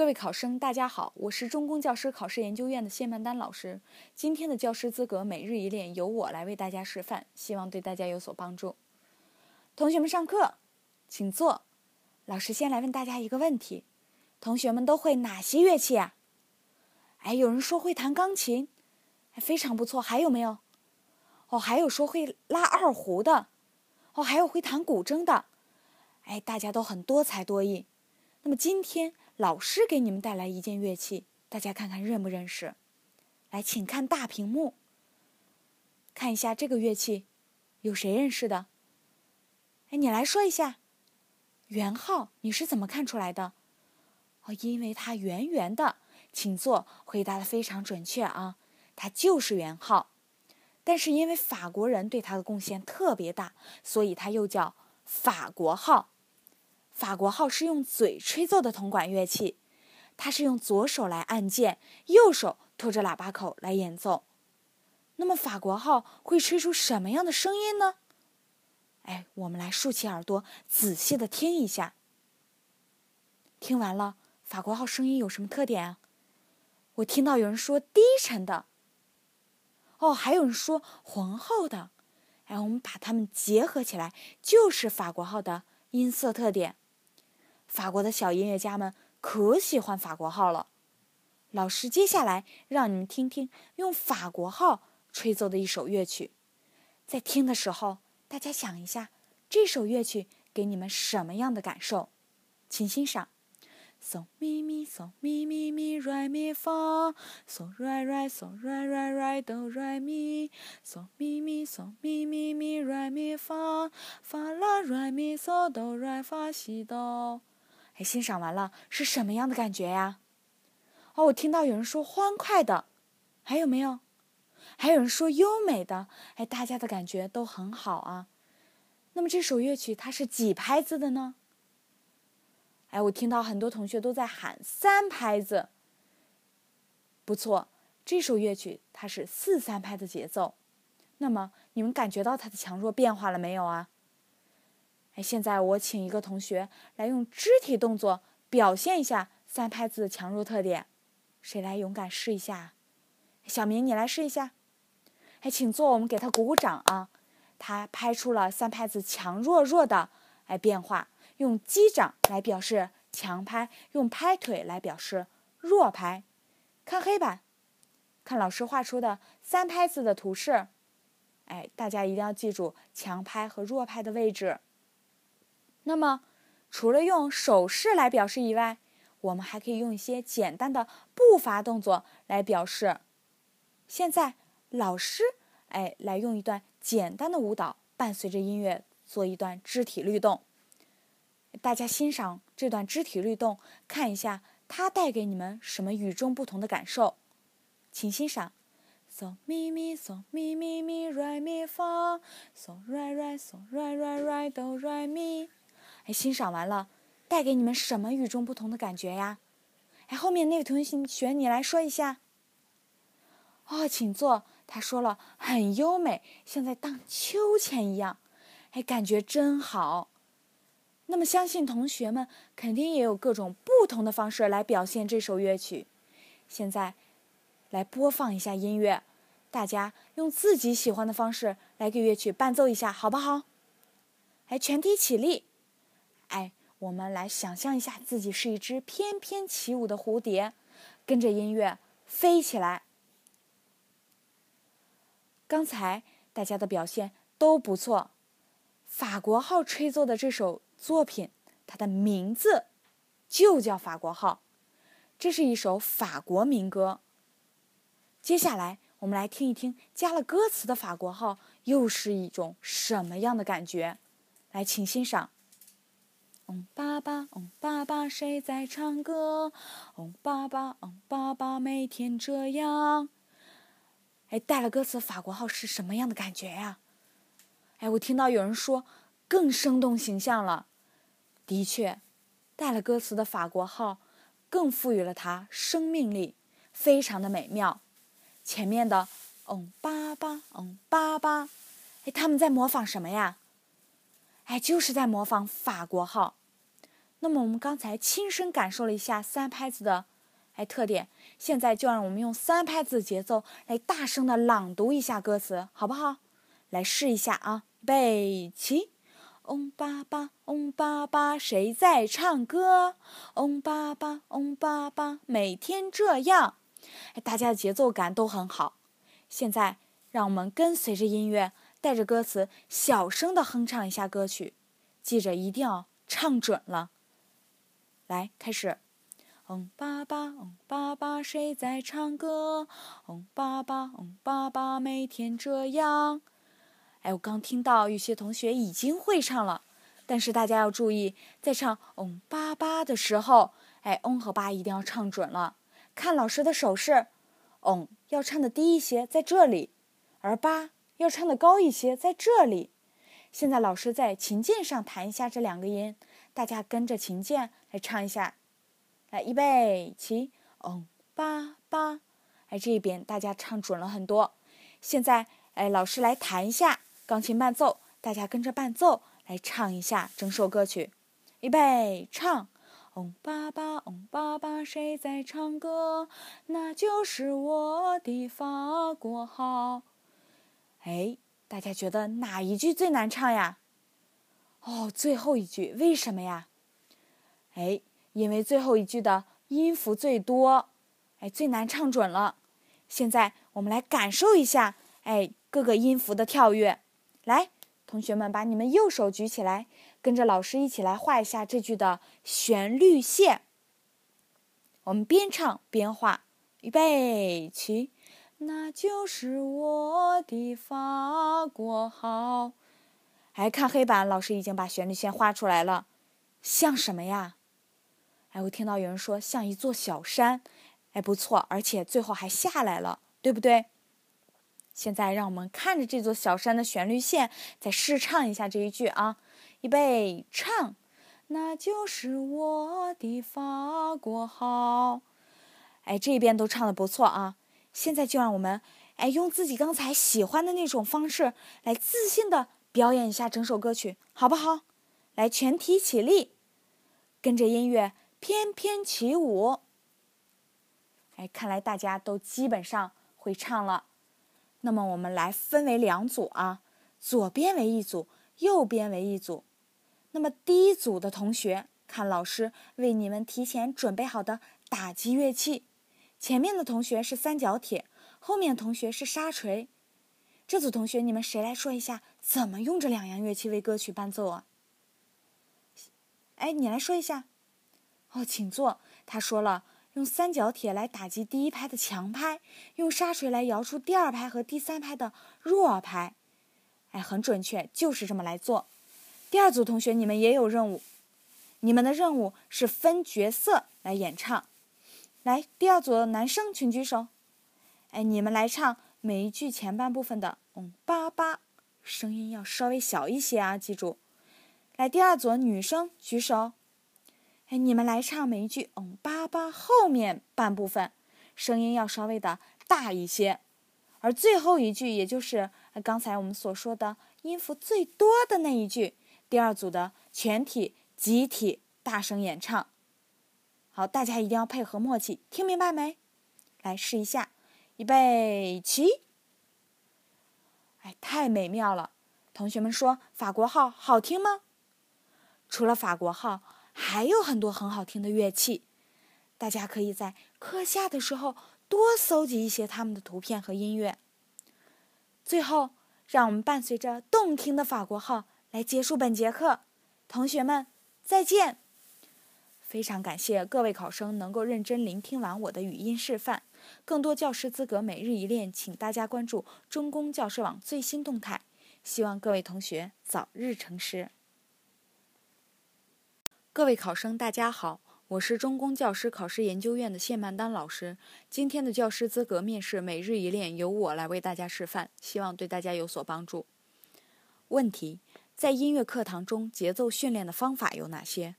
各位考生，大家好，我是中公教师考试研究院的谢曼丹老师。今天的教师资格每日一练由我来为大家示范，希望对大家有所帮助。同学们上课，请坐。老师先来问大家一个问题：同学们都会哪些乐器呀？哎，有人说会弹钢琴，非常不错。还有没有？哦，还有说会拉二胡的，哦，还有会弹古筝的。哎，大家都很多才多艺。那么今天。老师给你们带来一件乐器，大家看看认不认识？来，请看大屏幕，看一下这个乐器，有谁认识的？哎，你来说一下，圆号，你是怎么看出来的？哦，因为它圆圆的，请坐，回答的非常准确啊，它就是圆号。但是因为法国人对它的贡献特别大，所以它又叫法国号。法国号是用嘴吹奏的铜管乐器，它是用左手来按键，右手托着喇叭口来演奏。那么法国号会吹出什么样的声音呢？哎，我们来竖起耳朵，仔细的听一下。听完了，法国号声音有什么特点啊？我听到有人说低沉的，哦，还有人说浑厚的。哎，我们把它们结合起来，就是法国号的音色特点。法国的小音乐家们可喜欢法国号了。老师接下来让你们听听用法国号吹奏的一首乐曲。在听的时候，大家想一下，这首乐曲给你们什么样的感受？请欣赏。嗦咪咪嗦咪咪咪瑞咪发，嗦瑞瑞嗦瑞瑞瑞哆瑞咪，嗦咪咪嗦咪咪咪瑞咪发，发啦瑞咪嗦哆瑞发西哆。哎，欣赏完了是什么样的感觉呀？哦，我听到有人说欢快的，还有没有？还有人说优美的。哎，大家的感觉都很好啊。那么这首乐曲它是几拍子的呢？哎，我听到很多同学都在喊三拍子。不错，这首乐曲它是四三拍的节奏。那么你们感觉到它的强弱变化了没有啊？哎，现在我请一个同学来用肢体动作表现一下三拍子的强弱特点，谁来勇敢试一下？小明，你来试一下。哎，请坐，我们给他鼓鼓掌啊！他拍出了三拍子强弱弱的哎变化，用击掌来表示强拍，用拍腿来表示弱拍。看黑板，看老师画出的三拍子的图示。哎，大家一定要记住强拍和弱拍的位置。那么，除了用手势来表示以外，我们还可以用一些简单的步伐动作来表示。现在，老师哎，来用一段简单的舞蹈，伴随着音乐做一段肢体律动。大家欣赏这段肢体律动，看一下它带给你们什么与众不同的感受。请欣赏：so mi mi so mi mi mi re mi fa so re re so re re re do re mi。欣赏完了，带给你们什么与众不同的感觉呀？哎，后面那位同学，你来说一下。哦，请坐。他说了，很优美，像在荡秋千一样。哎，感觉真好。那么，相信同学们肯定也有各种不同的方式来表现这首乐曲。现在，来播放一下音乐，大家用自己喜欢的方式来给乐曲伴奏一下，好不好？哎，全体起立。我们来想象一下，自己是一只翩翩起舞的蝴蝶，跟着音乐飞起来。刚才大家的表现都不错。法国号吹奏的这首作品，它的名字就叫《法国号》，这是一首法国民歌。接下来，我们来听一听加了歌词的《法国号》又是一种什么样的感觉？来，请欣赏。哦，爸爸，哦，爸爸，谁在唱歌？哦，爸爸，哦，爸爸，每天这样。哎，带了歌词，法国号是什么样的感觉呀？哎，我听到有人说更生动形象了。的确，带了歌词的法国号更赋予了它生命力，非常的美妙。前面的哦，爸爸，哦，爸爸，哎，他们在模仿什么呀？哎，就是在模仿法国号。那么我们刚才亲身感受了一下三拍子的哎特点，现在就让我们用三拍子节奏来大声的朗读一下歌词，好不好？来试一下啊，备起。嗡巴巴，嗡巴巴，谁在唱歌？嗡巴巴，嗡巴巴，每天这样。哎，大家的节奏感都很好。现在让我们跟随着音乐，带着歌词，小声的哼唱一下歌曲。记着，一定要唱准了。来，开始。嗯爸爸，嗯爸爸，谁在唱歌？嗯爸爸，嗯爸爸，每天这样。哎，我刚听到有些同学已经会唱了，但是大家要注意，在唱“嗯巴巴”的时候，哎，“嗯”和“巴”一定要唱准了。看老师的手势，“嗯”要唱的低一些，在这里；而“巴”要唱的高一些，在这里。现在老师在琴键上弹一下这两个音，大家跟着琴键来唱一下。来，预备起，“嗡巴巴”，哎，这边大家唱准了很多。现在，哎，老师来弹一下。钢琴伴奏，大家跟着伴奏来唱一下整首歌曲。预备，唱。嗡爸爸，嗡爸爸，谁在唱歌？那就是我的法国号。哎，大家觉得哪一句最难唱呀？哦，最后一句，为什么呀？哎，因为最后一句的音符最多，哎，最难唱准了。现在我们来感受一下，哎，各个音符的跳跃。来，同学们，把你们右手举起来，跟着老师一起来画一下这句的旋律线。我们边唱边画，预备起，那就是我的法国号。哎，看黑板，老师已经把旋律线画出来了，像什么呀？哎，我听到有人说像一座小山，哎，不错，而且最后还下来了，对不对？现在让我们看着这座小山的旋律线，再试唱一下这一句啊！预备，唱，那就是我的法国号。哎，这边都唱的不错啊！现在就让我们哎用自己刚才喜欢的那种方式来自信的表演一下整首歌曲，好不好？来，全体起立，跟着音乐翩翩起舞。哎，看来大家都基本上会唱了。那么我们来分为两组啊，左边为一组，右边为一组。那么第一组的同学，看老师为你们提前准备好的打击乐器。前面的同学是三角铁，后面同学是沙锤。这组同学，你们谁来说一下怎么用这两样乐器为歌曲伴奏啊？哎，你来说一下。哦，请坐。他说了。用三角铁来打击第一拍的强拍，用沙锤来摇出第二拍和第三拍的弱拍，哎，很准确，就是这么来做。第二组同学，你们也有任务，你们的任务是分角色来演唱。来，第二组男生请举手。哎，你们来唱每一句前半部分的“嗯巴巴”，声音要稍微小一些啊，记住。来，第二组女生举手。哎，你们来唱每一句“嗯巴巴”后面半部分，声音要稍微的大一些，而最后一句，也就是刚才我们所说的音符最多的那一句，第二组的全体集体大声演唱。好，大家一定要配合默契，听明白没？来试一下，预备起！哎，太美妙了！同学们说法国号好听吗？除了法国号。还有很多很好听的乐器，大家可以在课下的时候多搜集一些他们的图片和音乐。最后，让我们伴随着动听的法国号来结束本节课。同学们，再见！非常感谢各位考生能够认真聆听完我的语音示范。更多教师资格每日一练，请大家关注中公教师网最新动态。希望各位同学早日成师。各位考生，大家好，我是中公教师考试研究院的谢曼丹老师。今天的教师资格面试每日一练由我来为大家示范，希望对大家有所帮助。问题：在音乐课堂中，节奏训练的方法有哪些？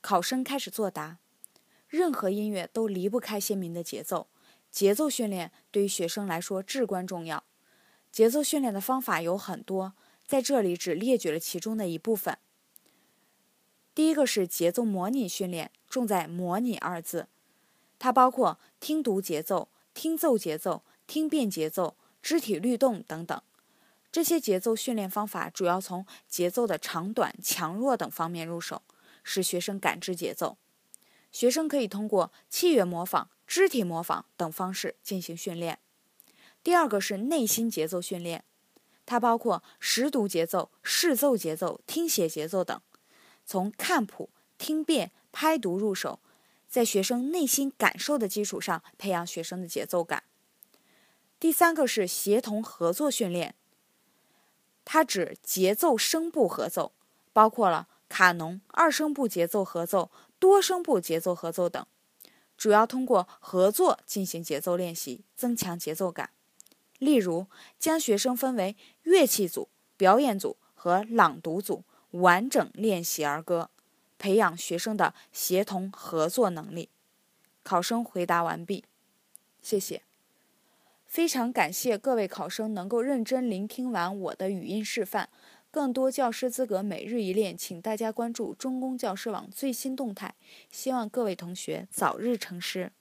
考生开始作答。任何音乐都离不开鲜明的节奏，节奏训练对于学生来说至关重要。节奏训练的方法有很多，在这里只列举了其中的一部分。第一个是节奏模拟训练，重在“模拟”二字，它包括听读节奏、听奏节奏、听辨节奏、肢体律动等等。这些节奏训练方法主要从节奏的长短、强弱等方面入手，使学生感知节奏。学生可以通过器乐模仿、肢体模仿等方式进行训练。第二个是内心节奏训练，它包括识读节奏、视奏节奏、听写节奏等，从看谱、听辨、拍读入手，在学生内心感受的基础上培养学生的节奏感。第三个是协同合作训练。它指节奏声部合奏，包括了卡农、二声部节奏合奏、多声部节奏合奏等，主要通过合作进行节奏练习，增强节奏感。例如，将学生分为乐器组、表演组和朗读组，完整练习儿歌，培养学生的协同合作能力。考生回答完毕，谢谢。非常感谢各位考生能够认真聆听完我的语音示范。更多教师资格每日一练，请大家关注中公教师网最新动态。希望各位同学早日成师。